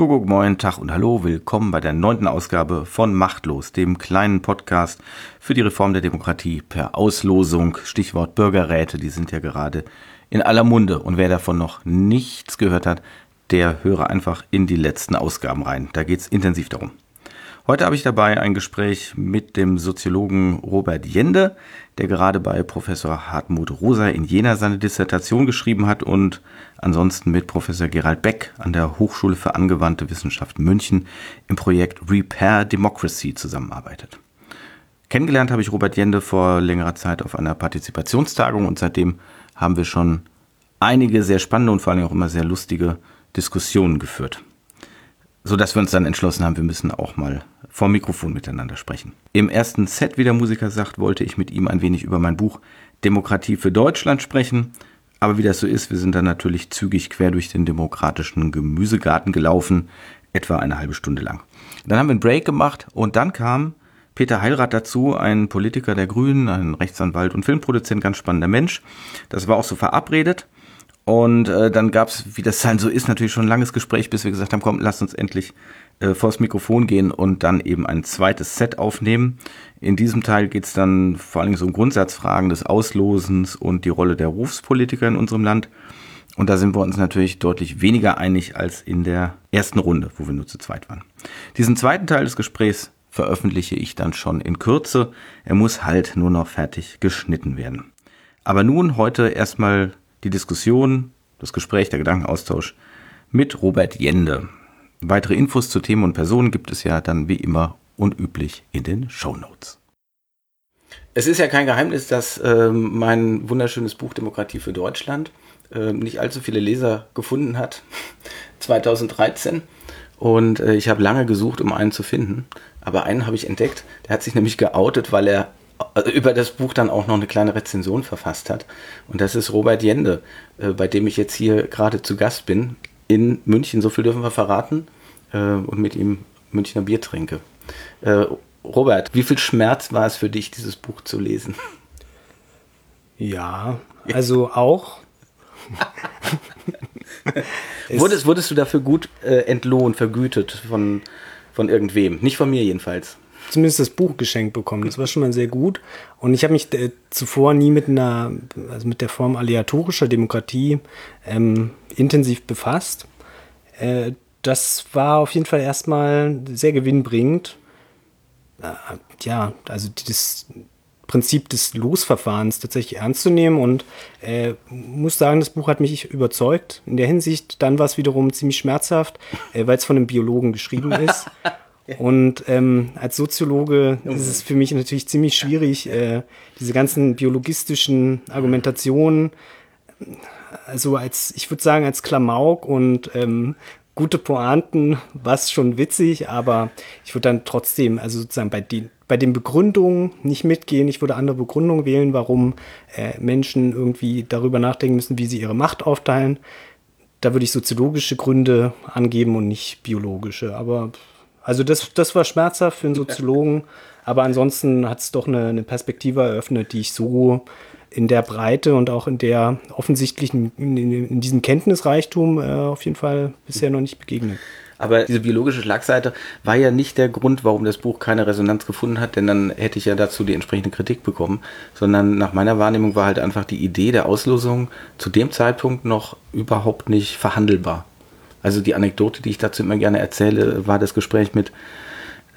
Kuckuck, moin, Tag und Hallo, willkommen bei der neunten Ausgabe von Machtlos, dem kleinen Podcast für die Reform der Demokratie per Auslosung. Stichwort Bürgerräte, die sind ja gerade in aller Munde. Und wer davon noch nichts gehört hat, der höre einfach in die letzten Ausgaben rein. Da geht's intensiv darum. Heute habe ich dabei ein Gespräch mit dem Soziologen Robert Jende, der gerade bei Professor Hartmut Rosa in Jena seine Dissertation geschrieben hat und ansonsten mit Professor Gerald Beck an der Hochschule für angewandte Wissenschaft München im Projekt Repair Democracy zusammenarbeitet. Kennengelernt habe ich Robert Jende vor längerer Zeit auf einer Partizipationstagung und seitdem haben wir schon einige sehr spannende und vor allem auch immer sehr lustige Diskussionen geführt so dass wir uns dann entschlossen haben, wir müssen auch mal vor Mikrofon miteinander sprechen. Im ersten Set, wie der Musiker sagt, wollte ich mit ihm ein wenig über mein Buch Demokratie für Deutschland sprechen. Aber wie das so ist, wir sind dann natürlich zügig quer durch den demokratischen Gemüsegarten gelaufen, etwa eine halbe Stunde lang. Dann haben wir einen Break gemacht und dann kam Peter Heilrath dazu, ein Politiker der Grünen, ein Rechtsanwalt und Filmproduzent, ganz spannender Mensch. Das war auch so verabredet. Und äh, dann gab es, wie das dann so ist, natürlich schon ein langes Gespräch, bis wir gesagt haben, komm, lass uns endlich äh, vors Mikrofon gehen und dann eben ein zweites Set aufnehmen. In diesem Teil geht es dann vor allem so um Grundsatzfragen des Auslosens und die Rolle der Berufspolitiker in unserem Land. Und da sind wir uns natürlich deutlich weniger einig als in der ersten Runde, wo wir nur zu zweit waren. Diesen zweiten Teil des Gesprächs veröffentliche ich dann schon in Kürze. Er muss halt nur noch fertig geschnitten werden. Aber nun heute erstmal die Diskussion, das Gespräch, der Gedankenaustausch mit Robert Jende. Weitere Infos zu Themen und Personen gibt es ja dann wie immer und üblich in den Show Notes. Es ist ja kein Geheimnis, dass äh, mein wunderschönes Buch Demokratie für Deutschland äh, nicht allzu viele Leser gefunden hat. 2013. Und äh, ich habe lange gesucht, um einen zu finden. Aber einen habe ich entdeckt. Der hat sich nämlich geoutet, weil er über das Buch dann auch noch eine kleine Rezension verfasst hat. Und das ist Robert Jende, äh, bei dem ich jetzt hier gerade zu Gast bin, in München. So viel dürfen wir verraten. Äh, und mit ihm Münchner Bier trinke. Robert, wie viel Schmerz war es für dich, dieses Buch zu lesen? Ja, also auch. wurdest, wurdest du dafür gut äh, entlohnt, vergütet von, von irgendwem? Nicht von mir jedenfalls zumindest das Buch geschenkt bekommen. Das war schon mal sehr gut. Und ich habe mich äh, zuvor nie mit einer, also mit der Form aleatorischer Demokratie ähm, intensiv befasst. Äh, das war auf jeden Fall erstmal sehr gewinnbringend. Äh, ja, also das Prinzip des Losverfahrens tatsächlich ernst zu nehmen und äh, muss sagen, das Buch hat mich überzeugt. In der Hinsicht, dann war es wiederum ziemlich schmerzhaft, äh, weil es von einem Biologen geschrieben ist. Und ähm, als Soziologe ist es für mich natürlich ziemlich schwierig, äh, diese ganzen biologistischen Argumentationen, also als, ich würde sagen, als Klamauk und ähm, gute Pointen war es schon witzig, aber ich würde dann trotzdem, also sozusagen bei den, bei den Begründungen nicht mitgehen. Ich würde andere Begründungen wählen, warum äh, Menschen irgendwie darüber nachdenken müssen, wie sie ihre Macht aufteilen. Da würde ich soziologische Gründe angeben und nicht biologische. Aber also das, das war schmerzhaft für einen Soziologen, aber ansonsten hat es doch eine, eine, Perspektive eröffnet, die ich so in der Breite und auch in der offensichtlichen, in, in diesem Kenntnisreichtum äh, auf jeden Fall bisher noch nicht begegnet. Aber diese biologische Schlagseite war ja nicht der Grund, warum das Buch keine Resonanz gefunden hat, denn dann hätte ich ja dazu die entsprechende Kritik bekommen, sondern nach meiner Wahrnehmung war halt einfach die Idee der Auslosung zu dem Zeitpunkt noch überhaupt nicht verhandelbar. Also die Anekdote, die ich dazu immer gerne erzähle, war das Gespräch mit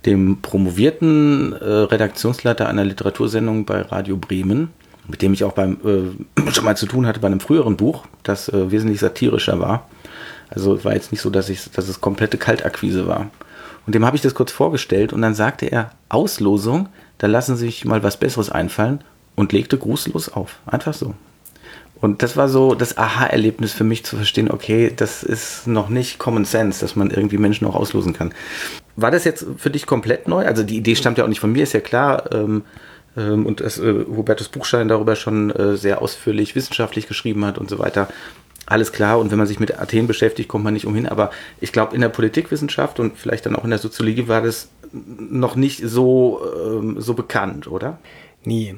dem promovierten äh, Redaktionsleiter einer Literatursendung bei Radio Bremen, mit dem ich auch beim, äh, schon mal zu tun hatte bei einem früheren Buch, das äh, wesentlich satirischer war. Also es war jetzt nicht so, dass, ich, dass es komplette Kaltakquise war. Und dem habe ich das kurz vorgestellt und dann sagte er, Auslosung, da lassen Sie sich mal was Besseres einfallen und legte grußlos auf. Einfach so. Und das war so das Aha-Erlebnis für mich zu verstehen, okay, das ist noch nicht Common Sense, dass man irgendwie Menschen auch auslosen kann. War das jetzt für dich komplett neu? Also die Idee stammt ja auch nicht von mir, ist ja klar. Ähm, ähm, und dass äh, Hubertus Buchstein darüber schon äh, sehr ausführlich wissenschaftlich geschrieben hat und so weiter. Alles klar, und wenn man sich mit Athen beschäftigt, kommt man nicht umhin. Aber ich glaube, in der Politikwissenschaft und vielleicht dann auch in der Soziologie war das noch nicht so, ähm, so bekannt, oder? Nie.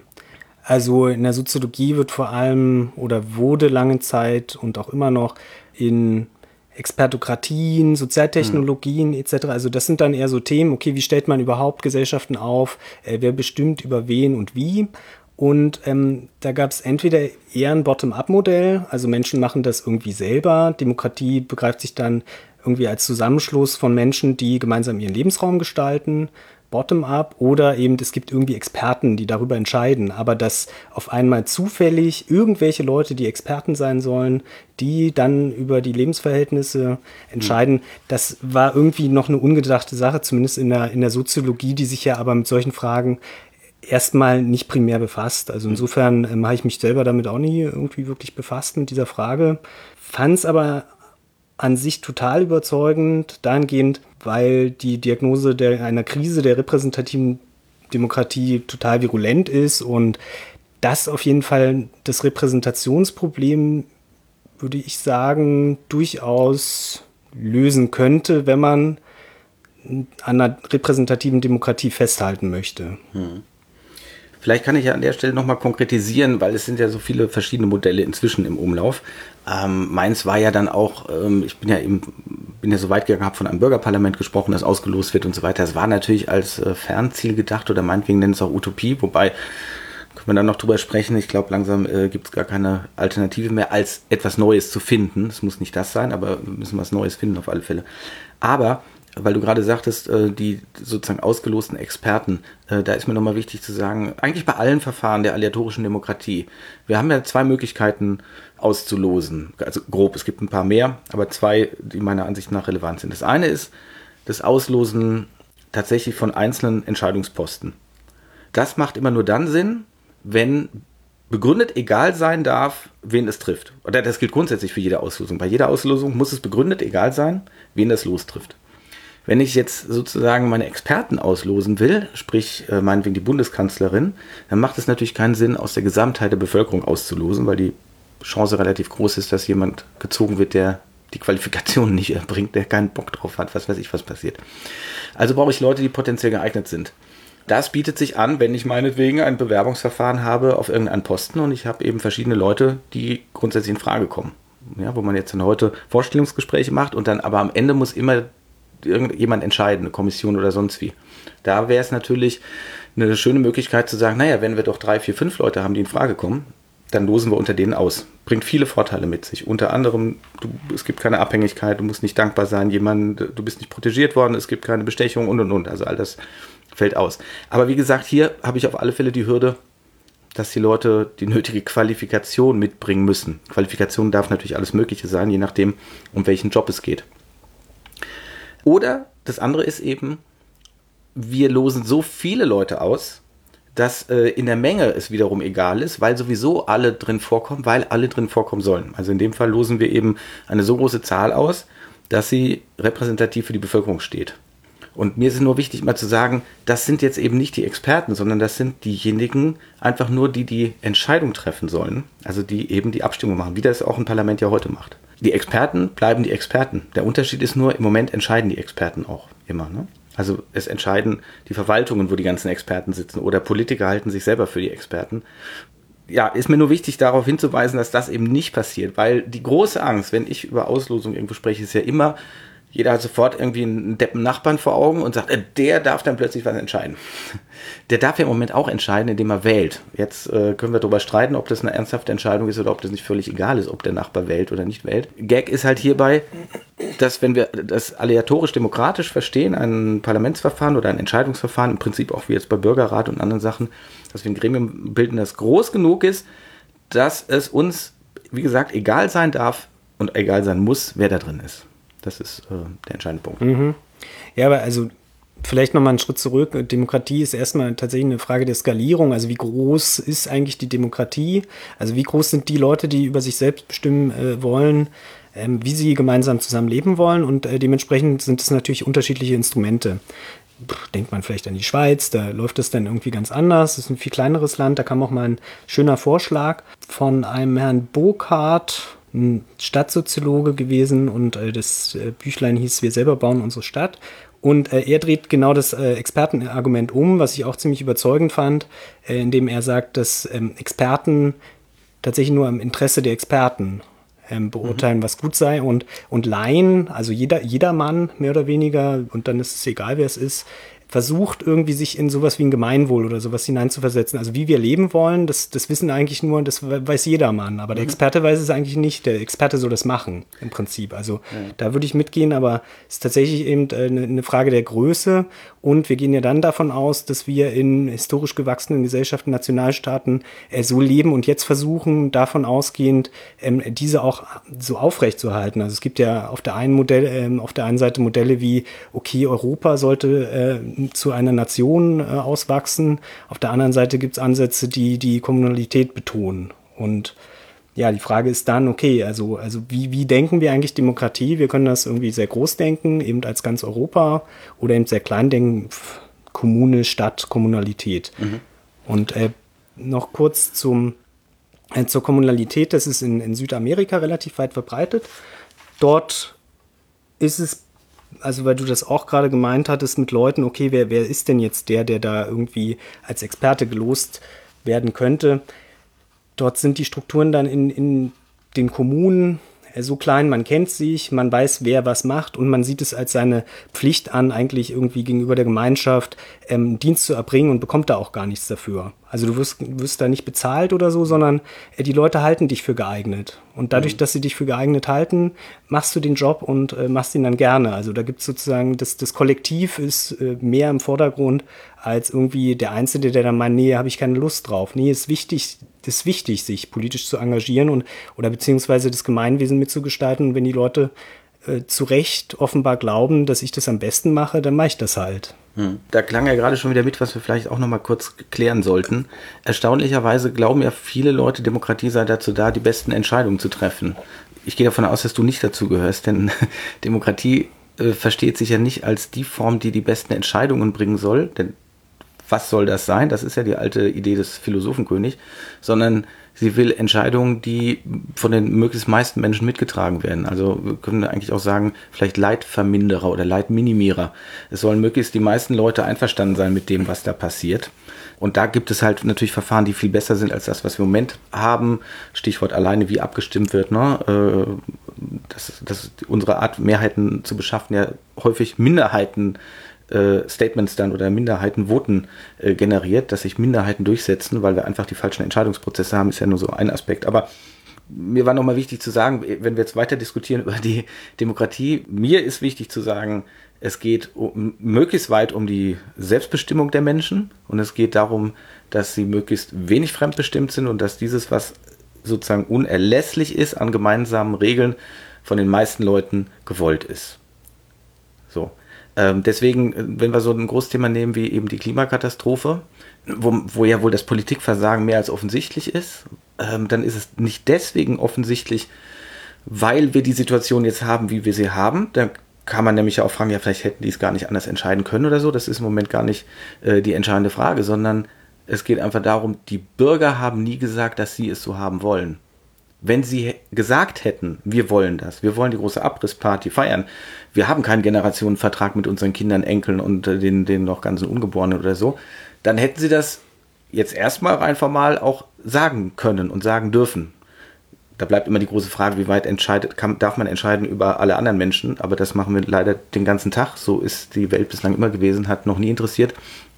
Also in der Soziologie wird vor allem oder wurde lange Zeit und auch immer noch in Expertokratien, Sozialtechnologien mhm. etc. Also das sind dann eher so Themen, okay, wie stellt man überhaupt Gesellschaften auf, äh, wer bestimmt über wen und wie. Und ähm, da gab es entweder eher ein Bottom-up-Modell, also Menschen machen das irgendwie selber. Demokratie begreift sich dann irgendwie als Zusammenschluss von Menschen, die gemeinsam ihren Lebensraum gestalten bottom-up oder eben es gibt irgendwie Experten, die darüber entscheiden. Aber dass auf einmal zufällig irgendwelche Leute, die Experten sein sollen, die dann über die Lebensverhältnisse entscheiden, mhm. das war irgendwie noch eine ungedachte Sache, zumindest in der, in der Soziologie, die sich ja aber mit solchen Fragen erstmal nicht primär befasst. Also insofern ähm, habe ich mich selber damit auch nie irgendwie wirklich befasst mit dieser Frage. Fand es aber an sich total überzeugend, dahingehend, weil die Diagnose der, einer Krise der repräsentativen Demokratie total virulent ist und das auf jeden Fall das Repräsentationsproblem, würde ich sagen, durchaus lösen könnte, wenn man an einer repräsentativen Demokratie festhalten möchte. Hm. Vielleicht kann ich ja an der Stelle nochmal konkretisieren, weil es sind ja so viele verschiedene Modelle inzwischen im Umlauf. Ähm, meins war ja dann auch, ähm, ich bin ja eben, bin ja so weit gegangen, habe von einem Bürgerparlament gesprochen, das ausgelost wird und so weiter. Es war natürlich als äh, Fernziel gedacht oder meinetwegen nennen es auch Utopie, wobei können wir dann noch drüber sprechen. Ich glaube, langsam äh, gibt es gar keine Alternative mehr, als etwas Neues zu finden. Es muss nicht das sein, aber wir müssen was Neues finden auf alle Fälle. Aber weil du gerade sagtest, äh, die sozusagen ausgelosten Experten, äh, da ist mir nochmal wichtig zu sagen, eigentlich bei allen Verfahren der aleatorischen Demokratie, wir haben ja zwei Möglichkeiten auszulosen. Also grob, es gibt ein paar mehr, aber zwei, die meiner Ansicht nach relevant sind. Das eine ist das Auslosen tatsächlich von einzelnen Entscheidungsposten. Das macht immer nur dann Sinn, wenn begründet egal sein darf, wen es trifft. Oder das gilt grundsätzlich für jede Auslosung. Bei jeder Auslosung muss es begründet egal sein, wen das Los trifft. Wenn ich jetzt sozusagen meine Experten auslosen will, sprich äh, meinetwegen die Bundeskanzlerin, dann macht es natürlich keinen Sinn, aus der Gesamtheit der Bevölkerung auszulosen, weil die Chance relativ groß ist, dass jemand gezogen wird, der die Qualifikation nicht erbringt, der keinen Bock drauf hat, was weiß ich, was passiert. Also brauche ich Leute, die potenziell geeignet sind. Das bietet sich an, wenn ich meinetwegen ein Bewerbungsverfahren habe auf irgendeinen Posten und ich habe eben verschiedene Leute, die grundsätzlich in Frage kommen. Ja, wo man jetzt dann heute Vorstellungsgespräche macht und dann aber am Ende muss immer irgendjemand entscheiden, eine Kommission oder sonst wie. Da wäre es natürlich eine schöne Möglichkeit zu sagen, naja, wenn wir doch drei, vier, fünf Leute haben, die in Frage kommen, dann losen wir unter denen aus. Bringt viele Vorteile mit sich. Unter anderem, du, es gibt keine Abhängigkeit, du musst nicht dankbar sein, jemand, du bist nicht protegiert worden, es gibt keine Bestechung und und und. Also all das fällt aus. Aber wie gesagt, hier habe ich auf alle Fälle die Hürde, dass die Leute die nötige Qualifikation mitbringen müssen. Qualifikation darf natürlich alles Mögliche sein, je nachdem, um welchen Job es geht. Oder das andere ist eben, wir losen so viele Leute aus, dass äh, in der Menge es wiederum egal ist, weil sowieso alle drin vorkommen, weil alle drin vorkommen sollen. Also in dem Fall losen wir eben eine so große Zahl aus, dass sie repräsentativ für die Bevölkerung steht. Und mir ist es nur wichtig, mal zu sagen, das sind jetzt eben nicht die Experten, sondern das sind diejenigen, einfach nur die die Entscheidung treffen sollen, also die eben die Abstimmung machen, wie das auch ein Parlament ja heute macht. Die Experten bleiben die Experten. Der Unterschied ist nur, im Moment entscheiden die Experten auch immer. Ne? Also es entscheiden die Verwaltungen, wo die ganzen Experten sitzen, oder Politiker halten sich selber für die Experten. Ja, ist mir nur wichtig darauf hinzuweisen, dass das eben nicht passiert, weil die große Angst, wenn ich über Auslosung irgendwo spreche, ist ja immer, jeder hat sofort irgendwie einen deppen Nachbarn vor Augen und sagt, äh, der darf dann plötzlich was entscheiden. Der darf ja im Moment auch entscheiden, indem er wählt. Jetzt äh, können wir darüber streiten, ob das eine ernsthafte Entscheidung ist oder ob das nicht völlig egal ist, ob der Nachbar wählt oder nicht wählt. Gag ist halt hierbei, dass wenn wir das aleatorisch demokratisch verstehen, ein Parlamentsverfahren oder ein Entscheidungsverfahren, im Prinzip auch wie jetzt bei Bürgerrat und anderen Sachen, dass wir ein Gremium bilden, das groß genug ist, dass es uns, wie gesagt, egal sein darf und egal sein muss, wer da drin ist. Das ist äh, der entscheidende Punkt. Mhm. Ja, aber also vielleicht nochmal einen Schritt zurück. Demokratie ist erstmal tatsächlich eine Frage der Skalierung. Also wie groß ist eigentlich die Demokratie? Also wie groß sind die Leute, die über sich selbst bestimmen äh, wollen, ähm, wie sie gemeinsam zusammenleben wollen? Und äh, dementsprechend sind es natürlich unterschiedliche Instrumente. Denkt man vielleicht an die Schweiz, da läuft es dann irgendwie ganz anders. Das ist ein viel kleineres Land. Da kam auch mal ein schöner Vorschlag von einem Herrn Burkhardt, Stadtsoziologe gewesen und äh, das äh, Büchlein hieß Wir selber bauen unsere Stadt. Und äh, er dreht genau das äh, Expertenargument um, was ich auch ziemlich überzeugend fand, äh, indem er sagt, dass ähm, Experten tatsächlich nur im Interesse der Experten ähm, beurteilen, mhm. was gut sei. Und, und Laien, also jeder, jeder Mann mehr oder weniger, und dann ist es egal, wer es ist, versucht irgendwie sich in sowas wie ein Gemeinwohl oder sowas hineinzuversetzen. Also wie wir leben wollen, das, das wissen eigentlich nur, das weiß jedermann. Aber der mhm. Experte weiß es eigentlich nicht. Der Experte soll das machen, im Prinzip. Also ja. da würde ich mitgehen, aber es ist tatsächlich eben eine, eine Frage der Größe. Und wir gehen ja dann davon aus, dass wir in historisch gewachsenen Gesellschaften, Nationalstaaten äh, so leben und jetzt versuchen, davon ausgehend, ähm, diese auch so aufrechtzuerhalten. Also es gibt ja auf der einen Modell, ähm, auf der einen Seite Modelle wie, okay, Europa sollte äh, zu einer Nation äh, auswachsen. Auf der anderen Seite gibt es Ansätze, die die Kommunalität betonen. Und ja, die Frage ist dann, okay, also, also wie, wie denken wir eigentlich Demokratie? Wir können das irgendwie sehr groß denken, eben als ganz Europa, oder eben sehr klein denken, Kommune, Stadt, Kommunalität. Mhm. Und äh, noch kurz zum, äh, zur Kommunalität, das ist in, in Südamerika relativ weit verbreitet. Dort ist es also weil du das auch gerade gemeint hattest mit Leuten, okay, wer, wer ist denn jetzt der, der da irgendwie als Experte gelost werden könnte? Dort sind die Strukturen dann in, in den Kommunen so klein, man kennt sich, man weiß, wer was macht und man sieht es als seine Pflicht an, eigentlich irgendwie gegenüber der Gemeinschaft ähm, Dienst zu erbringen und bekommt da auch gar nichts dafür. Also du wirst, wirst da nicht bezahlt oder so, sondern äh, die Leute halten dich für geeignet. Und dadurch, mhm. dass sie dich für geeignet halten, machst du den Job und äh, machst ihn dann gerne. Also da gibt es sozusagen, das, das Kollektiv ist äh, mehr im Vordergrund als irgendwie der Einzelne, der dann meint, nee, habe ich keine Lust drauf. Nee, ist wichtig, ist wichtig, sich politisch zu engagieren und oder beziehungsweise das Gemeinwesen mitzugestalten. Und wenn die Leute äh, zu Recht offenbar glauben, dass ich das am besten mache, dann mache ich das halt. Hm. Da klang ja gerade schon wieder mit, was wir vielleicht auch noch mal kurz klären sollten. Erstaunlicherweise glauben ja viele Leute, Demokratie sei dazu da, die besten Entscheidungen zu treffen. Ich gehe davon aus, dass du nicht dazu gehörst, denn Demokratie äh, versteht sich ja nicht als die Form, die die besten Entscheidungen bringen soll, denn was soll das sein? Das ist ja die alte Idee des Philosophenkönig, sondern sie will Entscheidungen, die von den möglichst meisten Menschen mitgetragen werden. Also wir können eigentlich auch sagen, vielleicht Leidverminderer oder Leidminimierer. Es sollen möglichst die meisten Leute einverstanden sein mit dem, was da passiert. Und da gibt es halt natürlich Verfahren, die viel besser sind als das, was wir im Moment haben. Stichwort alleine, wie abgestimmt wird. Ne? Äh, dass, dass unsere Art, Mehrheiten zu beschaffen, ja häufig Minderheiten äh, Statements dann oder Minderheitenvoten äh, generiert, dass sich Minderheiten durchsetzen, weil wir einfach die falschen Entscheidungsprozesse haben, ist ja nur so ein Aspekt. Aber mir war nochmal wichtig zu sagen, wenn wir jetzt weiter diskutieren über die Demokratie, mir ist wichtig zu sagen, es geht um, möglichst weit um die Selbstbestimmung der Menschen und es geht darum, dass sie möglichst wenig fremdbestimmt sind und dass dieses, was sozusagen unerlässlich ist an gemeinsamen Regeln, von den meisten Leuten gewollt ist. Ähm, deswegen, äh, wenn wir so ein Großthema nehmen wie eben die Klimakatastrophe, wo, wo ja wohl das Politikversagen mehr als offensichtlich ist, ähm, dann ist es nicht deswegen offensichtlich, weil wir die Situation jetzt haben, wie wir sie haben. Da kann man nämlich auch fragen, ja, vielleicht hätten die es gar nicht anders entscheiden können oder so. Das ist im Moment gar nicht äh, die entscheidende Frage, sondern es geht einfach darum, die Bürger haben nie gesagt, dass sie es so haben wollen wenn sie gesagt hätten, wir wollen das, wir wollen die große Abrissparty feiern, wir haben keinen Generationenvertrag mit unseren Kindern, Enkeln und äh, den, den noch ganzen Ungeborenen oder so, dann hätten sie das jetzt erstmal rein formal auch sagen können und sagen dürfen. Da bleibt immer die große Frage, wie weit entscheidet, kann, darf man entscheiden über alle anderen Menschen, aber das machen wir leider den ganzen Tag. So ist die Welt bislang immer gewesen, hat noch nie interessiert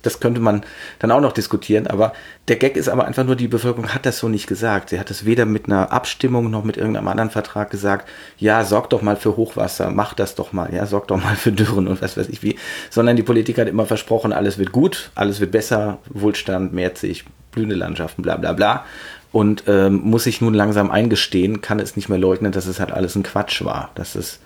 das könnte man dann auch noch diskutieren. Aber der Gag ist aber einfach nur, die Bevölkerung hat das so nicht gesagt. Sie hat es weder mit einer Abstimmung noch mit irgendeinem anderen Vertrag gesagt, ja, sorg doch mal für Hochwasser, mach das doch mal, ja, sorg doch mal für Dürren und was weiß ich wie. Sondern die Politik hat immer versprochen, alles wird gut, alles wird besser, Wohlstand mehrt sich, blühende Landschaften, bla bla bla. Und ähm, muss sich nun langsam eingestehen, kann es nicht mehr leugnen, dass es halt alles ein Quatsch war. Dass es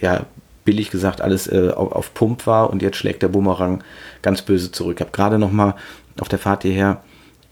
ja billig gesagt alles äh, auf, Pump war und jetzt schlägt der Bumerang ganz böse zurück. Ich habe gerade noch mal auf der Fahrt hierher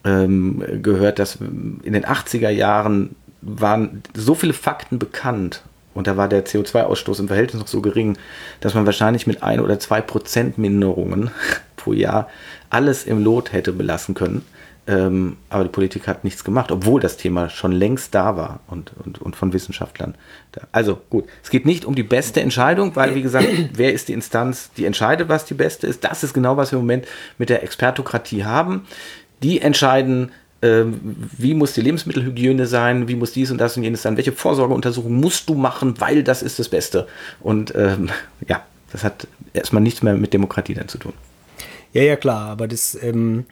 ähm, gehört, dass in den 80er Jahren waren so viele Fakten bekannt und da war der CO2-Ausstoß im Verhältnis noch so gering, dass man wahrscheinlich mit ein oder zwei Prozent Minderungen pro Jahr alles im Lot hätte belassen können. Ähm, aber die Politik hat nichts gemacht, obwohl das Thema schon längst da war und, und, und von Wissenschaftlern. Da. Also gut, es geht nicht um die beste Entscheidung, weil wie gesagt, wer ist die Instanz, die entscheidet, was die beste ist. Das ist genau, was wir im Moment mit der Expertokratie haben. Die entscheiden, ähm, wie muss die Lebensmittelhygiene sein, wie muss dies und das und jenes sein, welche Vorsorgeuntersuchung musst du machen, weil das ist das Beste. Und ähm, ja, das hat erstmal nichts mehr mit Demokratie dann zu tun. Ja, ja, klar, aber das, ähm,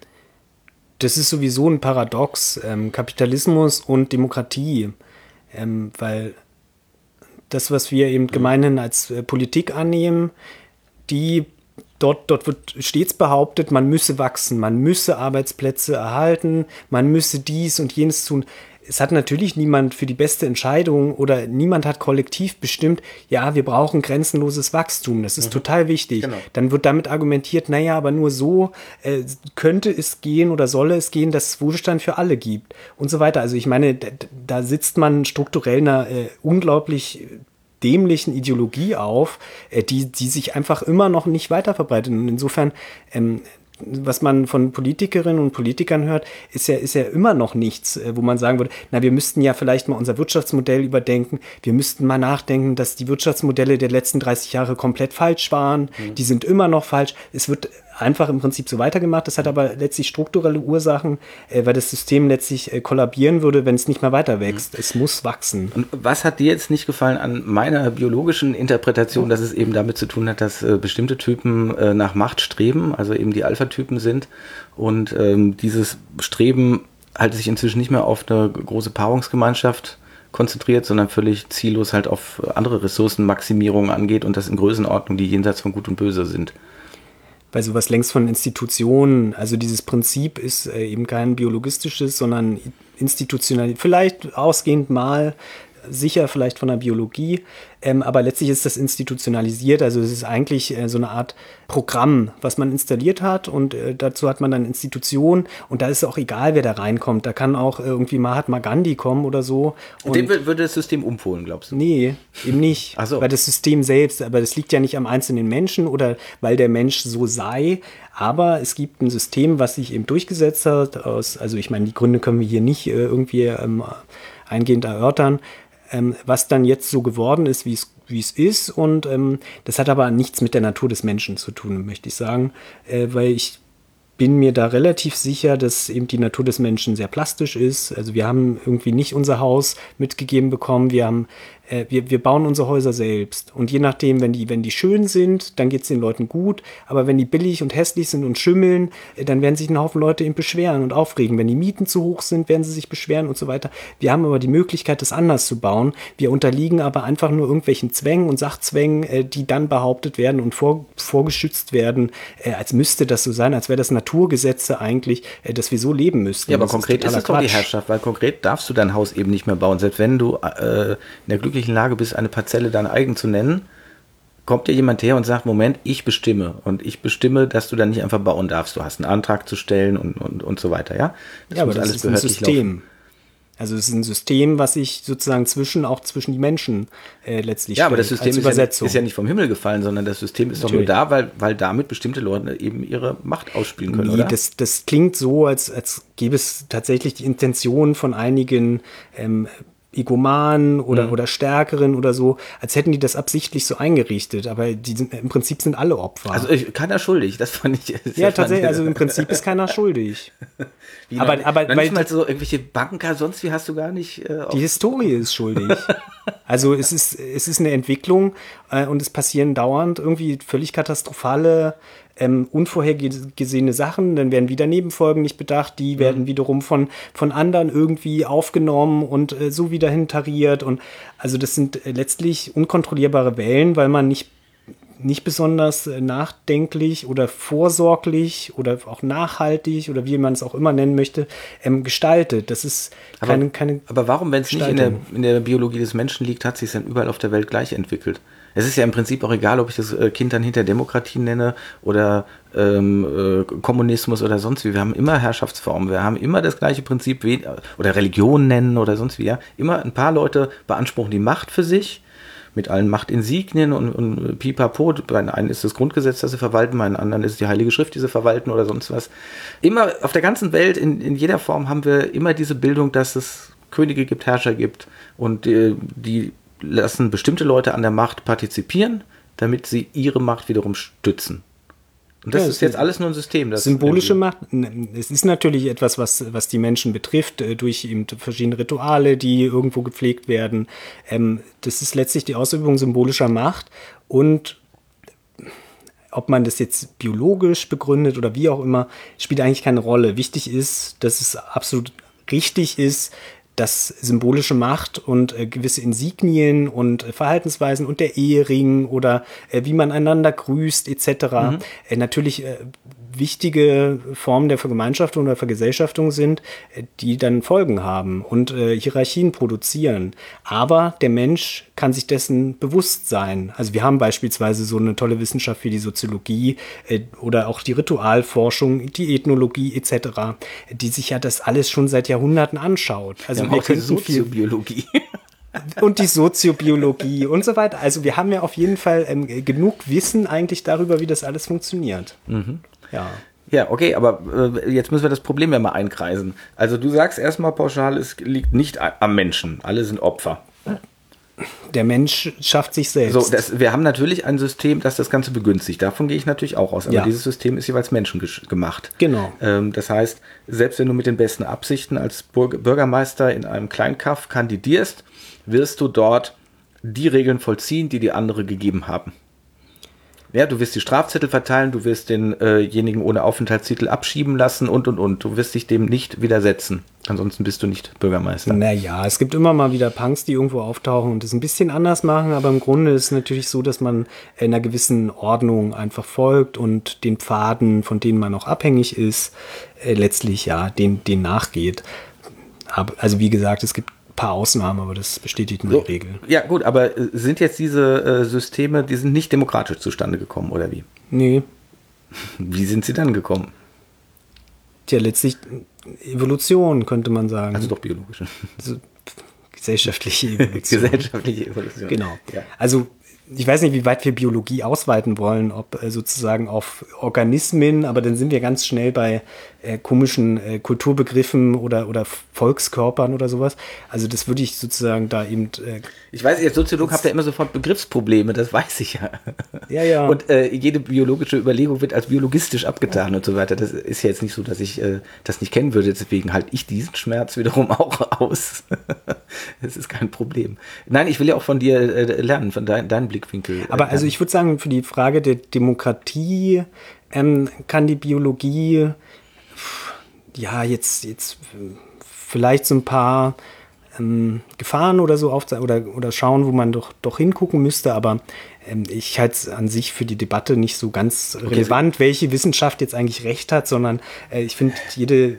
das ist sowieso ein Paradox, ähm, Kapitalismus und Demokratie, ähm, weil das, was wir eben gemeinhin als äh, Politik annehmen, die dort, dort wird stets behauptet, man müsse wachsen, man müsse Arbeitsplätze erhalten, man müsse dies und jenes tun. Es hat natürlich niemand für die beste Entscheidung oder niemand hat kollektiv bestimmt, ja, wir brauchen grenzenloses Wachstum. Das ist mhm. total wichtig. Genau. Dann wird damit argumentiert, naja, aber nur so äh, könnte es gehen oder solle es gehen, dass es Wohlstand für alle gibt und so weiter. Also ich meine, da, da sitzt man strukturell einer äh, unglaublich dämlichen Ideologie auf, äh, die, die sich einfach immer noch nicht weiter verbreitet. Und insofern, ähm, was man von Politikerinnen und Politikern hört, ist ja, ist ja immer noch nichts, äh, wo man sagen würde, na, wir müssten ja vielleicht mal unser Wirtschaftsmodell überdenken. Wir müssten mal nachdenken, dass die Wirtschaftsmodelle der letzten 30 Jahre komplett falsch waren. Mhm. Die sind immer noch falsch. Es wird einfach im Prinzip so weitergemacht. Das hat aber letztlich strukturelle Ursachen, äh, weil das System letztlich äh, kollabieren würde, wenn es nicht mehr weiter wächst. Mhm. Es muss wachsen. Und was hat dir jetzt nicht gefallen an meiner biologischen Interpretation, dass es eben damit zu tun hat, dass äh, bestimmte Typen nach Macht streben, also eben die Alpha-Typen sind und ähm, dieses Streben halt sich inzwischen nicht mehr auf eine große Paarungsgemeinschaft konzentriert, sondern völlig ziellos halt auf andere Ressourcenmaximierung angeht und das in Größenordnung, die jenseits von Gut und Böse sind weil sowas längst von Institutionen, also dieses Prinzip ist äh, eben kein biologistisches, sondern institutionell, vielleicht ausgehend mal sicher vielleicht von der Biologie, ähm, aber letztlich ist das institutionalisiert. Also es ist eigentlich äh, so eine Art Programm, was man installiert hat und äh, dazu hat man dann Institutionen und da ist es auch egal, wer da reinkommt. Da kann auch irgendwie Mahatma Gandhi kommen oder so. Und Dem würde das System umfohlen, glaubst du? Nee, eben nicht. Ach so. Weil das System selbst, aber das liegt ja nicht am einzelnen Menschen oder weil der Mensch so sei, aber es gibt ein System, was sich eben durchgesetzt hat. Aus, also ich meine, die Gründe können wir hier nicht äh, irgendwie ähm, eingehend erörtern ähm, was dann jetzt so geworden ist, wie es ist. Und ähm, das hat aber nichts mit der Natur des Menschen zu tun, möchte ich sagen, äh, weil ich bin mir da relativ sicher, dass eben die Natur des Menschen sehr plastisch ist. Also wir haben irgendwie nicht unser Haus mitgegeben bekommen. Wir haben äh, wir, wir bauen unsere Häuser selbst. Und je nachdem, wenn die, wenn die schön sind, dann geht es den Leuten gut. Aber wenn die billig und hässlich sind und schimmeln, äh, dann werden sich ein Haufen Leute eben beschweren und aufregen. Wenn die Mieten zu hoch sind, werden sie sich beschweren und so weiter. Wir haben aber die Möglichkeit, das anders zu bauen. Wir unterliegen aber einfach nur irgendwelchen Zwängen und Sachzwängen, äh, die dann behauptet werden und vor, vorgeschützt werden, äh, als müsste das so sein, als wäre das Naturgesetze eigentlich, äh, dass wir so leben müssten. Ja, aber das konkret ist, ist es doch die Herrschaft, weil konkret darfst du dein Haus eben nicht mehr bauen, selbst wenn du äh, in der Glück glücklichen Lage bist, eine Parzelle dein eigen zu nennen, kommt dir jemand her und sagt, Moment, ich bestimme. Und ich bestimme, dass du dann nicht einfach bauen darfst. Du hast einen Antrag zu stellen und, und, und so weiter, ja? Das ja, aber das ist ein System. Laufen. Also es ist ein System, was sich sozusagen zwischen, auch zwischen die Menschen äh, letztlich Ja, aber das System ist ja, ist ja, nicht vom Himmel gefallen, sondern das System ist Natürlich. doch nur da, weil, weil damit bestimmte Leute eben ihre Macht ausspielen können, nee, oder? Das, das klingt so, als, als gäbe es tatsächlich die Intention von einigen ähm, Egomanen oder, mhm. oder Stärkeren oder so, als hätten die das absichtlich so eingerichtet. Aber die sind, im Prinzip sind alle Opfer. Also keiner schuldig, das fand ich. Ja, tatsächlich, also im Prinzip ist keiner schuldig. Wie aber, noch, aber noch weil mal so irgendwelche Banker, sonst wie hast du gar nicht. Äh, die Historie ist schuldig. also es ist, es ist eine Entwicklung äh, und es passieren dauernd irgendwie völlig katastrophale ähm, unvorhergesehene Sachen, dann werden wieder Nebenfolgen nicht bedacht, die mhm. werden wiederum von, von anderen irgendwie aufgenommen und äh, so wieder hintariert. Und also das sind äh, letztlich unkontrollierbare Wellen, weil man nicht nicht besonders äh, nachdenklich oder vorsorglich oder auch nachhaltig oder wie man es auch immer nennen möchte, ähm, gestaltet. Das ist keine, aber, keine aber warum, wenn es nicht in der, in der Biologie des Menschen liegt, hat sich es dann überall auf der Welt gleich entwickelt? Es ist ja im Prinzip auch egal, ob ich das äh, Kind dann hinter Demokratie nenne oder ähm, äh, Kommunismus oder sonst wie. Wir haben immer Herrschaftsformen, wir haben immer das gleiche Prinzip oder Religion nennen oder sonst wie. Ja? Immer ein paar Leute beanspruchen die Macht für sich mit allen Machtinsignien und, und pipapo. Bei einen ist das Grundgesetz, das sie verwalten, bei anderen ist es die Heilige Schrift, die sie verwalten oder sonst was. Immer auf der ganzen Welt, in, in jeder Form, haben wir immer diese Bildung, dass es Könige gibt, Herrscher gibt und die, die lassen bestimmte Leute an der Macht partizipieren, damit sie ihre Macht wiederum stützen. Und das Ja, ist jetzt alles nur ein System. Das Symbolische Macht, es ist natürlich etwas, was, was die Menschen betrifft, äh, durch eben verschiedene Rituale, die irgendwo gepflegt werden. Ähm, das ist letztlich die Ausübung symbolischer Macht und ob man das jetzt biologisch begründet oder wie auch immer, spielt eigentlich keine Rolle. Wichtig ist, dass es absolut richtig ist, dass symbolische Macht und äh, gewisse Insignien und äh, Verhaltensweisen und der Ehering oder äh, wie man einander grüßt etc. Äh, natürlich äh, wichtige Formen der Vergemeinschaftung oder Vergesellschaftung sind, äh, die dann Folgen haben und äh, Hierarchien produzieren. Aber der Mensch kann sich dessen bewusst sein. Also wir haben beispielsweise so eine tolle Wissenschaft wie die Soziologie äh, oder auch die Ritualforschung, die Ethnologie etc., die sich ja das alles schon seit Jahrhunderten anschaut. Also Wir wir auch die viel Soziobiologie. und die Soziobiologie und so weiter. Also wir haben ja auf jeden Fall ähm, genug Wissen eigentlich darüber, wie das alles funktioniert. Ja. Ja, okay, aber äh, jetzt müssen wir das Problem ja mal einkreisen. Also du sagst erstmal pauschal, es liegt nicht am Menschen. Alle sind Opfer. Der Mensch schafft sich selbst. So, das, wir haben natürlich ein System, das das Ganze begünstigt. Davon gehe ich natürlich auch aus. Aber Ja. dieses System ist jeweils menschengemacht. Genau. Ähm, das heißt, selbst wenn du mit den besten Absichten als Burg Bürgermeister in einem Kleinkaff kandidierst, wirst du dort die Regeln vollziehen, die die andere gegeben haben. Ja, du wirst die Strafzettel verteilen, du wirst denjenigen ohne Aufenthaltstitel abschieben lassen und und und. Du wirst dich dem nicht widersetzen. Ansonsten bist du nicht Bürgermeister. Naja, es gibt immer mal wieder Punks, die irgendwo auftauchen und das ein bisschen anders machen, aber im Grunde ist es natürlich so, dass man einer gewissen Ordnung einfach folgt und den Pfaden, von denen man auch abhängig ist, äh, letztlich ja, den, den nachgeht. Aber, also wie gesagt, es gibt paar Ausnahmen, aber das bestätigt nur So, die Regel. ja, gut, aber äh, sind jetzt diese äh, Systeme, die sind nicht demokratisch zustande gekommen, oder wie? Nee, Wie sind sie dann gekommen? tja, letztlich Evolution, könnte man sagen. Also doch biologische. Also, gesellschaftliche Evolution. Gesellschaftliche Evolution. Genau. Ja. Also ich weiß nicht, wie weit wir Biologie ausweiten wollen, ob äh, sozusagen auf Organismen, aber dann sind wir ganz schnell bei äh, komischen äh, Kulturbegriffen oder, oder Volkskörpern oder sowas. Also das würde ich sozusagen da eben. Äh, Ich weiß, als Soziolog habt ihr immer sofort Begriffsprobleme, das weiß ich ja. Ja, ja. Und äh, jede biologische Überlegung wird als biologistisch abgetan und so weiter. Das ist ja jetzt nicht so, dass ich äh, das nicht kennen würde. Deswegen halte ich diesen Schmerz wiederum auch aus. das ist kein Problem. Nein, ich will ja auch von dir äh, lernen, von dein, deinem Blickwinkel. aber also ich würde sagen, für die Frage der Demokratie ähm, kann die Biologie ja jetzt, jetzt äh, vielleicht so ein paar ähm, Gefahren oder so aufzeigen oder, oder schauen, wo man doch, doch hingucken müsste, aber ähm, ich halte es an sich für die Debatte nicht so ganz relevant, welche Wissenschaft jetzt eigentlich recht hat, sondern äh, ich finde, jede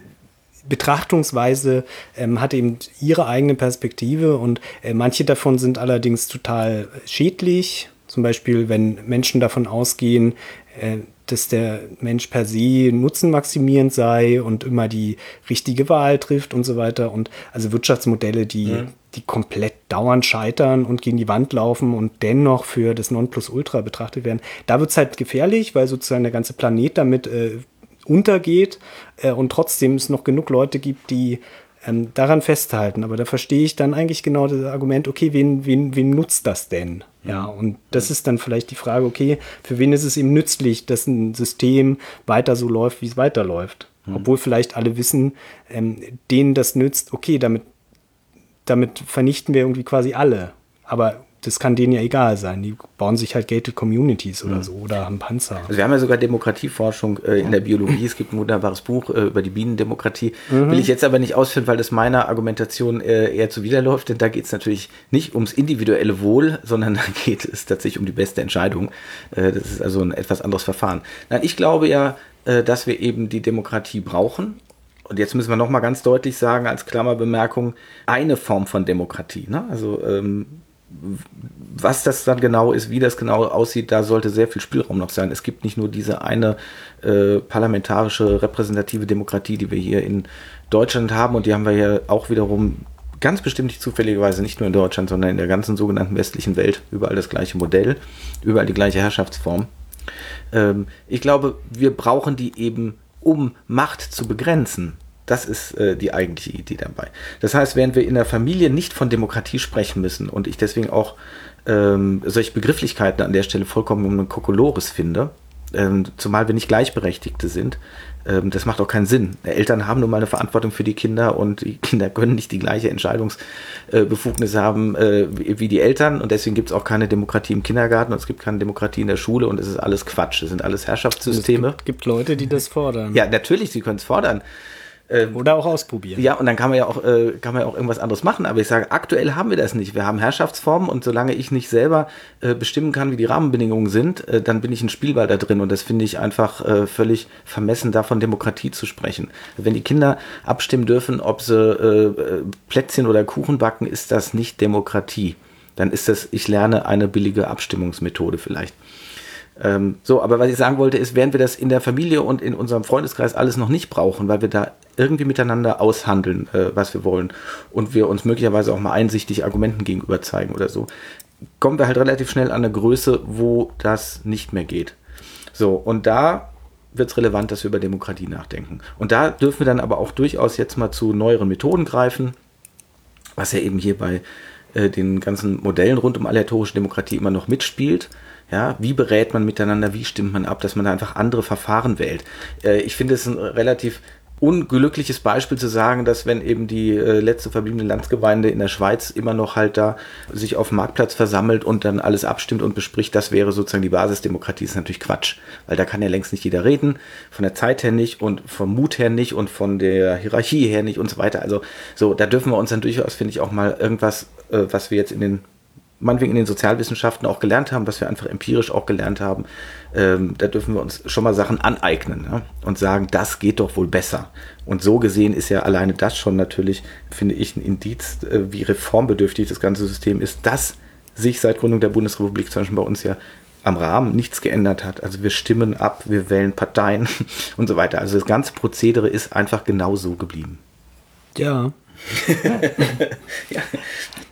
Betrachtungsweise ähm, hat eben ihre eigene Perspektive und äh, manche davon sind allerdings total schädlich. Zum Beispiel, wenn Menschen davon ausgehen, äh, dass der Mensch per se nutzenmaximierend sei und immer die richtige Wahl trifft und so weiter. Und also Wirtschaftsmodelle, die, die komplett dauernd scheitern und gegen die Wand laufen und dennoch für das Nonplusultra betrachtet werden. Da wird es halt gefährlich, weil sozusagen der ganze Planet damit äh, untergeht äh, und trotzdem es noch genug Leute gibt, die ähm, daran festhalten. Aber da verstehe ich dann eigentlich genau das Argument, okay, wen, wen, wen nutzt das denn? Ja, und das ist dann vielleicht die Frage, okay, für wen ist es eben nützlich, dass ein System weiter so läuft, wie es weiterläuft? Obwohl vielleicht alle wissen, ähm, denen das nützt, okay, damit, damit vernichten wir irgendwie quasi alle. Aber das kann denen ja egal sein. Die bauen sich halt gated Communities oder so oder haben Panzer. Also wir haben ja sogar Demokratieforschung äh, in der Biologie. Es gibt ein wunderbares Buch äh, über die Bienendemokratie. Mhm. Will ich jetzt aber nicht ausführen, weil das meiner Argumentation äh, eher zuwiderläuft. Denn da geht es natürlich nicht ums individuelle Wohl, sondern da geht es tatsächlich um die beste Entscheidung. Äh, das ist also ein etwas anderes Verfahren. Nein, ich glaube ja, äh, dass wir eben die Demokratie brauchen. Und jetzt müssen wir noch mal ganz deutlich sagen, als Klammerbemerkung, eine Form von Demokratie. Ne? Also ähm, was das dann genau ist, wie das genau aussieht, da sollte sehr viel Spielraum noch sein. Es gibt nicht nur diese eine äh, parlamentarische repräsentative Demokratie, die wir hier in Deutschland haben und die haben wir ja auch wiederum ganz bestimmt nicht zufälligerweise nicht nur in Deutschland, sondern in der ganzen sogenannten westlichen Welt überall das gleiche Modell, überall die gleiche Herrschaftsform. Ähm, ich glaube, wir brauchen die eben, um Macht zu begrenzen. Das ist äh, die eigentliche Idee dabei. Das heißt, während wir in der Familie nicht von Demokratie sprechen müssen und ich deswegen auch ähm, solche Begrifflichkeiten an der Stelle vollkommen um Kokolores finde, Ähm, zumal wir nicht Gleichberechtigte sind. Ähm, das macht auch keinen Sinn. Eltern haben nun mal eine Verantwortung für die Kinder und die Kinder können nicht die gleiche Entscheidungsbefugnis haben äh, wie die Eltern und deswegen gibt es auch keine Demokratie im Kindergarten und es gibt keine Demokratie in der Schule und es ist alles Quatsch. Es sind alles Herrschaftssysteme. Es gibt, gibt Leute, die das fordern. Ja, natürlich, sie können es fordern. Ähm, Oder auch ausprobieren. Ja, und dann kann man ja auch, äh, kann man ja auch irgendwas anderes machen. Aber ich sage, aktuell haben wir das nicht. Wir haben Herrschaftsformen und solange ich nicht selber äh, bestimmen kann, wie die Rahmenbedingungen sind, äh, dann bin ich ein Spielball da drin. Und das finde ich einfach äh, völlig vermessen, davon Demokratie zu sprechen. Wenn die Kinder abstimmen dürfen, ob sie äh, Plätzchen oder Kuchen backen, ist das nicht Demokratie. Dann ist das, ich lerne eine billige Abstimmungsmethode vielleicht. Ähm, so, aber was ich sagen wollte, ist, während wir das in der Familie und in unserem Freundeskreis alles noch nicht brauchen, weil wir da irgendwie miteinander aushandeln, äh, was wir wollen und wir uns möglicherweise auch mal einsichtig Argumenten gegenüber zeigen oder so, kommen wir halt relativ schnell an eine Größe, wo das nicht mehr geht. So, und da wird es relevant, dass wir über Demokratie nachdenken. Und da dürfen wir dann aber auch durchaus jetzt mal zu neueren Methoden greifen, was ja eben hier bei äh, den ganzen Modellen rund um aleatorische Demokratie immer noch mitspielt. Ja, wie berät man miteinander, wie stimmt man ab, dass man da einfach andere Verfahren wählt. Äh, ich finde es ein relativ unglückliches Beispiel zu sagen, dass wenn eben die äh, letzte verbliebene Landsgemeinde in der Schweiz immer noch halt da sich auf dem Marktplatz versammelt und dann alles abstimmt und bespricht, das wäre sozusagen die Basisdemokratie, ist natürlich Quatsch. Weil da kann ja längst nicht jeder reden, von der Zeit her nicht und vom Mut her nicht und von der Hierarchie her nicht und so weiter. Also so, da dürfen wir uns dann durchaus, finde ich, auch mal irgendwas, äh, was wir jetzt in den meinetwegen in den Sozialwissenschaften auch gelernt haben, was wir einfach empirisch auch gelernt haben, ähm, da dürfen wir uns schon mal Sachen aneignen ja? und sagen, das geht doch wohl besser. Und so gesehen ist ja alleine das schon natürlich, finde ich, ein Indiz, äh, wie reformbedürftig das ganze System ist, dass sich seit Gründung der Bundesrepublik zum Beispiel bei uns ja am Rahmen nichts geändert hat. Also wir stimmen ab, wir wählen Parteien und so weiter. Also das ganze Prozedere ist einfach genau so geblieben. Ja, ja.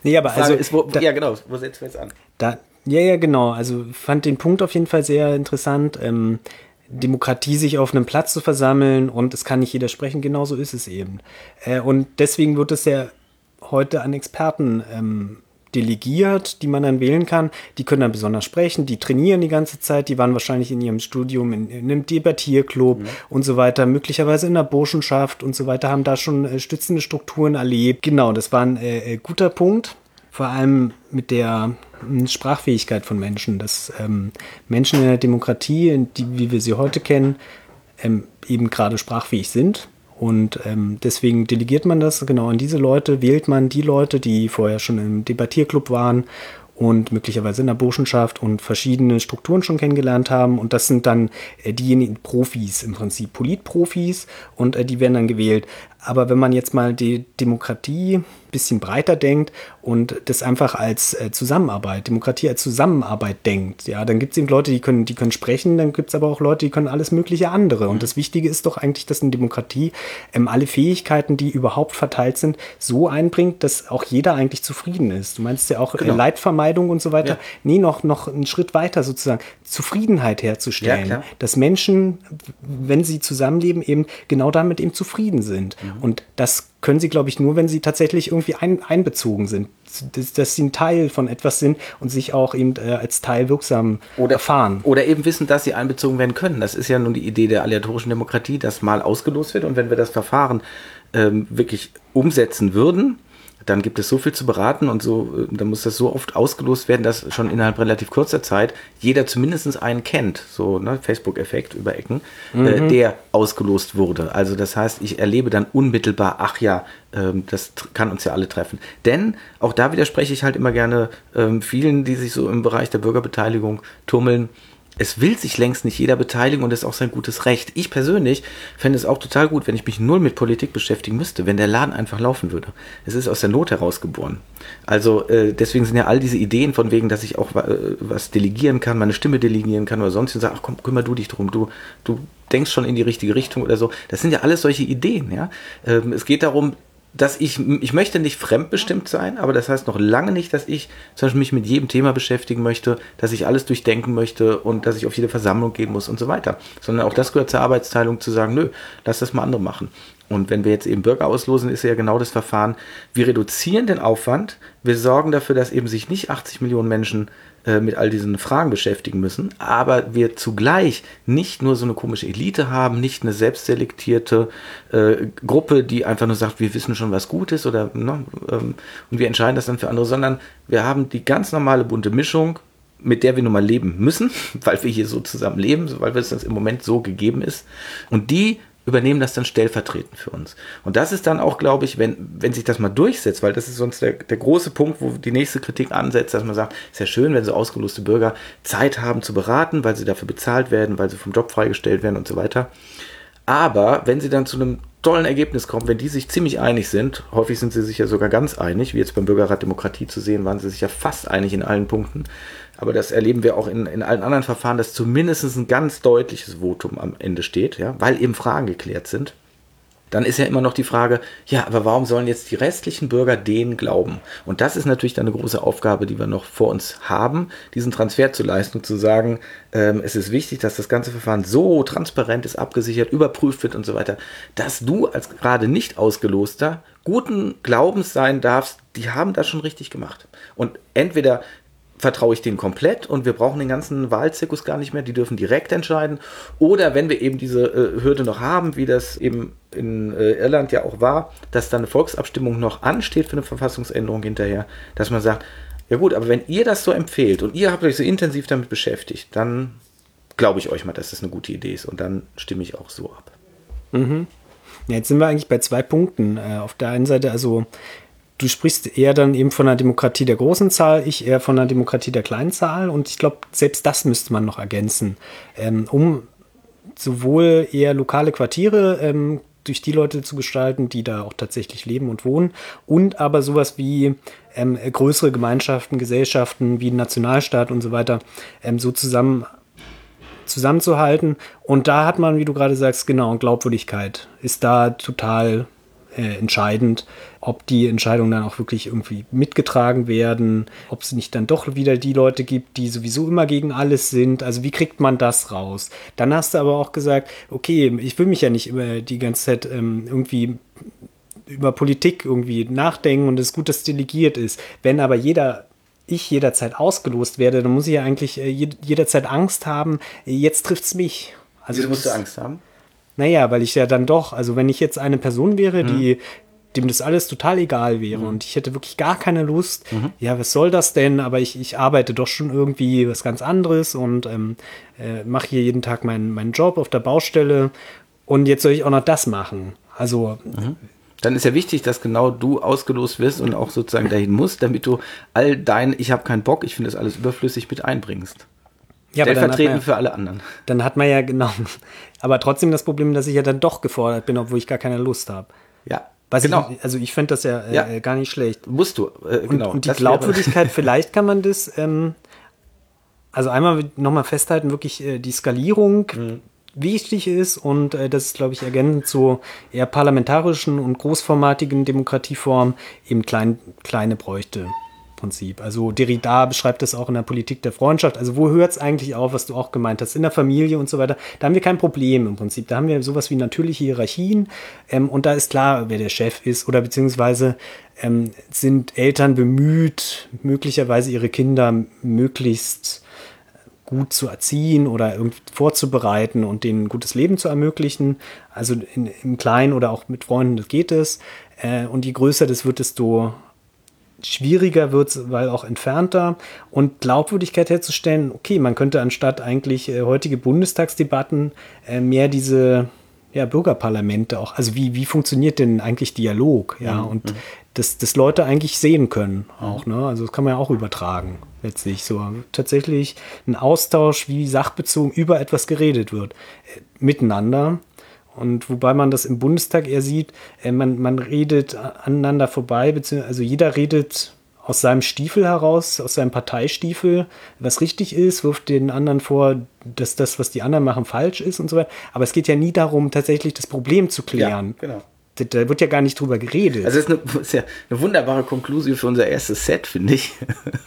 Nee, aber also. Ist, wo, da, ja, genau, wo setzt du jetzt an? Da, ja, ja, genau. Also fand den Punkt auf jeden Fall sehr interessant. Ähm, Demokratie sich auf einem Platz zu versammeln und es kann nicht jeder sprechen, genauso ist es eben. Äh, und deswegen wird es ja heute an Experten ähm, delegiert, die man dann wählen kann. Die können dann besonders sprechen, die trainieren die ganze Zeit, die waren wahrscheinlich in ihrem Studium in, in einem Debattierclub mhm. und so weiter, möglicherweise in der Burschenschaft und so weiter, haben da schon äh, stützende Strukturen erlebt. Genau, das war ein äh, äh guter Punkt, vor allem mit der hm, Sprachfähigkeit von Menschen, dass ähm, Menschen in der Demokratie, die, wie wir sie heute kennen, ähm, eben gerade sprachfähig sind und ähm, deswegen delegiert man das genau an diese Leute, wählt man die Leute, die vorher schon im Debattierclub waren und möglicherweise in der Burschenschaft und verschiedene Strukturen schon kennengelernt haben. Und das sind dann äh, diejenigen Profis, im Prinzip Politprofis, und äh, die werden dann gewählt. Aber wenn man jetzt mal die Demokratie ein bisschen breiter denkt und das einfach als äh, Zusammenarbeit, Demokratie als Zusammenarbeit denkt, ja, dann gibt es eben Leute, die können, die können sprechen, dann gibt es aber auch Leute, die können alles mögliche andere. Und das Wichtige ist doch eigentlich, dass eine Demokratie ähm, alle Fähigkeiten, die überhaupt verteilt sind, so einbringt, dass auch jeder eigentlich zufrieden ist. Du meinst ja auch äh, genau. äh, Leidvermeidung und so weiter. Ja. Nee, noch, noch einen Schritt weiter sozusagen, Zufriedenheit herzustellen. Ja, dass Menschen, wenn sie zusammenleben, eben genau damit eben zufrieden sind. Mhm. Und das können sie, glaube ich, nur, wenn sie tatsächlich irgendwie ein, einbezogen sind. Dass, dass, sie ein Teil von etwas sind und sich auch eben äh, als Teil wirksam oder, erfahren. Oder eben wissen, dass sie einbezogen werden können. Das ist ja nun die Idee der aleatorischen Demokratie, dass mal ausgelost wird und wenn wir das Verfahren ähm, wirklich umsetzen würden, dann gibt es so viel zu beraten und so, äh, dann muss das so oft ausgelost werden, dass schon innerhalb relativ kurzer Zeit jeder zumindest einen kennt, so ne, Facebook-Effekt über Ecken, äh, mhm. äh, der ausgelost wurde. Also das heißt, ich erlebe dann unmittelbar, ach ja, ähm, das kann uns ja alle treffen. Denn auch da widerspreche ich halt immer gerne ähm, vielen, die sich so im Bereich der Bürgerbeteiligung tummeln es will sich längst nicht jeder beteiligen und das ist auch sein gutes Recht. Ich persönlich fände es auch total gut, wenn ich mich null mit Politik beschäftigen müsste, wenn der Laden einfach laufen würde. Es ist aus der Not herausgeboren. Also äh, deswegen sind ja all diese Ideen von wegen, dass ich auch äh, was delegieren kann, meine Stimme delegieren kann oder sonst und sage, ach komm, kümmer du dich drum, du, du denkst schon in die richtige Richtung oder so. Das sind ja alles solche Ideen, ja. Ähm, es geht darum, dass ich, ich möchte nicht fremdbestimmt sein, aber das heißt noch lange nicht, dass ich zum Beispiel mich mit jedem Thema beschäftigen möchte, dass ich alles durchdenken möchte und dass ich auf jede Versammlung gehen muss und so weiter. Sondern auch das gehört zur Arbeitsteilung zu sagen, nö, lass das mal andere machen. Und wenn wir jetzt eben Bürger auslosen, ist ja genau das Verfahren. Wir reduzieren den Aufwand. Wir sorgen dafür, dass eben sich nicht 80 Millionen Menschen äh, mit all diesen Fragen beschäftigen müssen, aber wir zugleich nicht nur so eine komische Elite haben, nicht eine selbstselektierte äh, Gruppe, die einfach nur sagt, wir wissen schon, was gut ist oder ne, ähm, und wir entscheiden das dann für andere, sondern wir haben die ganz normale bunte Mischung, mit der wir nun mal leben müssen, weil wir hier so zusammen leben, weil es uns im Moment so gegeben ist. Und die übernehmen das dann stellvertretend für uns. Und das ist dann auch, glaube ich, wenn, wenn sich das mal durchsetzt, weil das ist sonst der, der große Punkt, wo die nächste Kritik ansetzt, dass man sagt, ist ja schön, wenn so ausgeloste Bürger Zeit haben zu beraten, weil sie dafür bezahlt werden, weil sie vom Job freigestellt werden und so weiter. Aber wenn sie dann zu einem tollen Ergebnis kommen, wenn die sich ziemlich einig sind, häufig sind sie sich ja sogar ganz einig, wie jetzt beim Bürgerrat Demokratie zu sehen, waren sie sich ja fast einig in allen Punkten, aber das erleben wir auch in, in allen anderen Verfahren, dass zumindest ein ganz deutliches Votum am Ende steht, ja, weil eben Fragen geklärt sind. Dann ist ja immer noch die Frage, ja, aber warum sollen jetzt die restlichen Bürger denen glauben? Und das ist natürlich dann eine große Aufgabe, die wir noch vor uns haben, diesen Transfer zu leisten und zu sagen, ähm, es ist wichtig, dass das ganze Verfahren so transparent ist, abgesichert, überprüft wird und so weiter, dass du als gerade nicht ausgeloster guten Glaubens sein darfst, die haben das schon richtig gemacht. Und entweder vertraue ich denen komplett und wir brauchen den ganzen Wahlzirkus gar nicht mehr, die dürfen direkt entscheiden. Oder wenn wir eben diese äh, Hürde noch haben, wie das eben in äh, Irland ja auch war, dass dann eine Volksabstimmung noch ansteht für eine Verfassungsänderung hinterher, dass man sagt, ja gut, aber wenn ihr das so empfehlt und ihr habt euch so intensiv damit beschäftigt, dann glaube ich euch mal, dass das eine gute Idee ist und dann stimme ich auch so ab. Mhm. Ja, jetzt sind wir eigentlich bei zwei Punkten. Äh, auf der einen Seite, also du sprichst eher dann eben von einer Demokratie der großen Zahl, ich eher von einer Demokratie der kleinen Zahl. Und ich glaube, selbst das müsste man noch ergänzen, ähm, um sowohl eher lokale Quartiere ähm, durch die Leute zu gestalten, die da auch tatsächlich leben und wohnen, und aber sowas wie ähm, größere Gemeinschaften, Gesellschaften wie Nationalstaat und so weiter ähm, so zusammen zusammenzuhalten. Und da hat man, wie du gerade sagst, genau, Glaubwürdigkeit ist da total äh, entscheidend, ob die Entscheidungen dann auch wirklich irgendwie mitgetragen werden, ob es nicht dann doch wieder die Leute gibt, die sowieso immer gegen alles sind. Also wie kriegt man das raus? Dann hast du aber auch gesagt, okay, ich will mich ja nicht immer die ganze Zeit ähm, irgendwie über Politik irgendwie nachdenken und es ist gut, dass es delegiert ist. Wenn aber jeder ich jederzeit ausgelost werde, dann muss ich ja eigentlich äh, jederzeit Angst haben, jetzt trifft es mich. Also Wieso musst du Angst haben? Naja, weil ich ja dann doch, also wenn ich jetzt eine Person wäre, mhm. die dem das alles total egal wäre mhm. und ich hätte wirklich gar keine Lust, mhm. ja, was soll das denn? Aber ich, ich arbeite doch schon irgendwie was ganz anderes und ähm, äh, mache hier jeden Tag meinen, meinen Job auf der Baustelle und jetzt soll ich auch noch das machen. Also. Mhm. Dann ist ja wichtig, dass genau du ausgelost wirst und auch sozusagen dahin musst, damit du all dein, ich habe keinen Bock, ich finde das alles überflüssig mit einbringst. Ja, Stellvertretend ja, für alle anderen. Dann hat man ja genau, aber trotzdem das Problem, dass ich ja dann doch gefordert bin, obwohl ich gar keine Lust habe. Ja. Was genau. Ich, also ich finde das ja, äh, ja, gar nicht schlecht. Musst du, äh, genau. Und, und die das Glaubwürdigkeit, vielleicht kann man das, ähm, also einmal nochmal festhalten, wirklich äh, die Skalierung mhm. wichtig ist und äh, das ist, glaube ich, ergänzend zu eher parlamentarischen und großformatigen Demokratieformen eben klein, kleine bräuchte. Prinzip. Also Derrida beschreibt das auch in der Politik der Freundschaft. Also wo hört es eigentlich auf, was du auch gemeint hast, in der Familie und so weiter. Da haben wir kein Problem im Prinzip. Da haben wir sowas wie natürliche Hierarchien ähm, und da ist klar, wer der Chef ist oder beziehungsweise ähm, sind Eltern bemüht, möglicherweise ihre Kinder möglichst gut zu erziehen oder vorzubereiten und denen ein gutes Leben zu ermöglichen. Also in, im Kleinen oder auch mit Freunden, das geht es. Äh, und je größer das wird, desto schwieriger wird es, weil auch entfernter. Und Glaubwürdigkeit herzustellen, okay, man könnte anstatt eigentlich äh, heutige Bundestagsdebatten äh, mehr diese ja, Bürgerparlamente auch, also wie, wie funktioniert denn eigentlich Dialog, ja, mhm. und mhm. dass das Leute eigentlich sehen können auch, ne, also das kann man ja auch übertragen, letztlich, so tatsächlich ein Austausch, wie sachbezogen über etwas geredet wird, äh, miteinander und wobei man das im Bundestag eher sieht, äh, man, man redet aneinander vorbei, beziehungsweise also jeder redet aus seinem Stiefel heraus, aus seinem Parteistiefel, was richtig ist, wirft den anderen vor, dass das, was die anderen machen, falsch ist und so weiter. Aber es geht ja nie darum, tatsächlich das Problem zu klären. Ja, genau. da wird ja gar nicht drüber geredet. Also das ist, eine, ist ja eine wunderbare Konklusion für unser erstes Set, finde ich.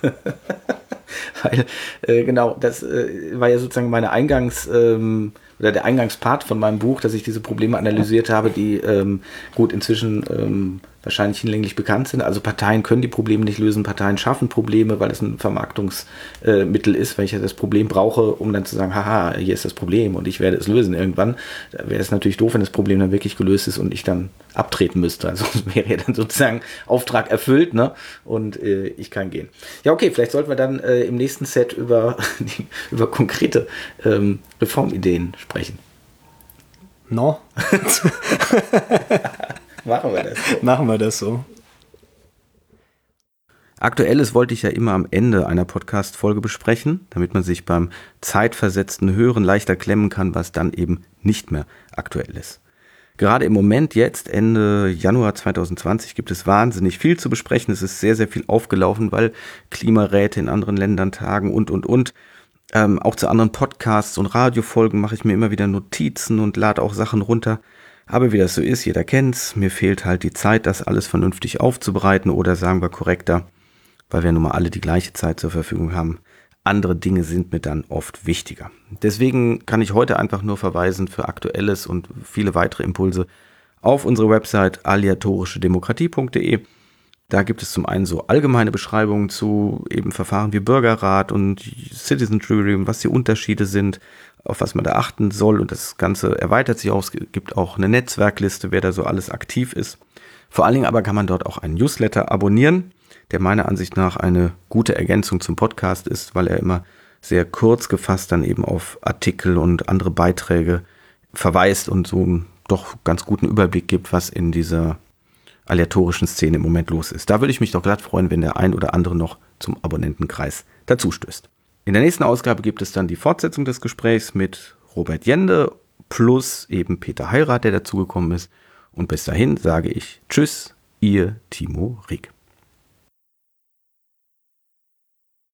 Weil, äh, genau, das äh, war ja sozusagen meine Eingangs- ähm, oder der Eingangspart von meinem Buch, dass ich diese Probleme analysiert habe, die ähm, gut inzwischen ähm, wahrscheinlich hinlänglich bekannt sind. Also Parteien können die Probleme nicht lösen, Parteien schaffen Probleme, weil es ein Vermarktungsmittel äh, ist, weil ich ja das Problem brauche, um dann zu sagen, haha, hier ist das Problem und ich werde es lösen irgendwann. Da wäre es natürlich doof, wenn das Problem dann wirklich gelöst ist und ich dann abtreten müsste. Also wäre ja dann sozusagen Auftrag erfüllt, ne? Und äh, ich kann gehen. Ja, okay, vielleicht sollten wir dann äh, im nächsten Set über, über konkrete ähm, Reformideen sprechen. No. Machen wir das so. Machen wir das so. Aktuelles wollte ich ja immer am Ende einer Podcast-Folge besprechen, damit man sich beim zeitversetzten Hören leichter klemmen kann, was dann eben nicht mehr aktuell ist. Gerade im Moment jetzt, Ende Januar 2020, gibt es wahnsinnig viel zu besprechen. Es ist sehr, sehr viel aufgelaufen, weil Klimaräte in anderen Ländern tagen und, und, und. Ähm, auch zu anderen Podcasts und Radiofolgen mache ich mir immer wieder Notizen und lade auch Sachen runter. Aber wie das so ist, jeder kennt's, mir fehlt halt die Zeit, das alles vernünftig aufzubereiten oder sagen wir korrekter, weil wir nun mal alle die gleiche Zeit zur Verfügung haben. Andere Dinge sind mir dann oft wichtiger. Deswegen kann ich heute einfach nur verweisen für aktuelles und viele weitere Impulse auf unsere Website aleatorischedemokratie.de. Da gibt es zum einen so allgemeine Beschreibungen zu eben Verfahren wie Bürgerrat und Citizen Jury, was die Unterschiede sind, auf was man da achten soll. Und das Ganze erweitert sich auch. Es gibt auch eine Netzwerkliste, wer da so alles aktiv ist. Vor allen Dingen aber kann man dort auch einen Newsletter abonnieren, der meiner Ansicht nach eine gute Ergänzung zum Podcast ist, weil er immer sehr kurz gefasst dann eben auf Artikel und andere Beiträge verweist und so einen doch ganz guten Überblick gibt, was in dieser aleatorischen Szene im Moment los ist. Da würde ich mich doch glatt freuen, wenn der ein oder andere noch zum Abonnentenkreis dazu stößt. In der nächsten Ausgabe gibt es dann die Fortsetzung des Gesprächs mit Robert Jende plus eben Peter Heirat, der dazugekommen ist. Und bis dahin sage ich Tschüss, ihr Timo Rieck.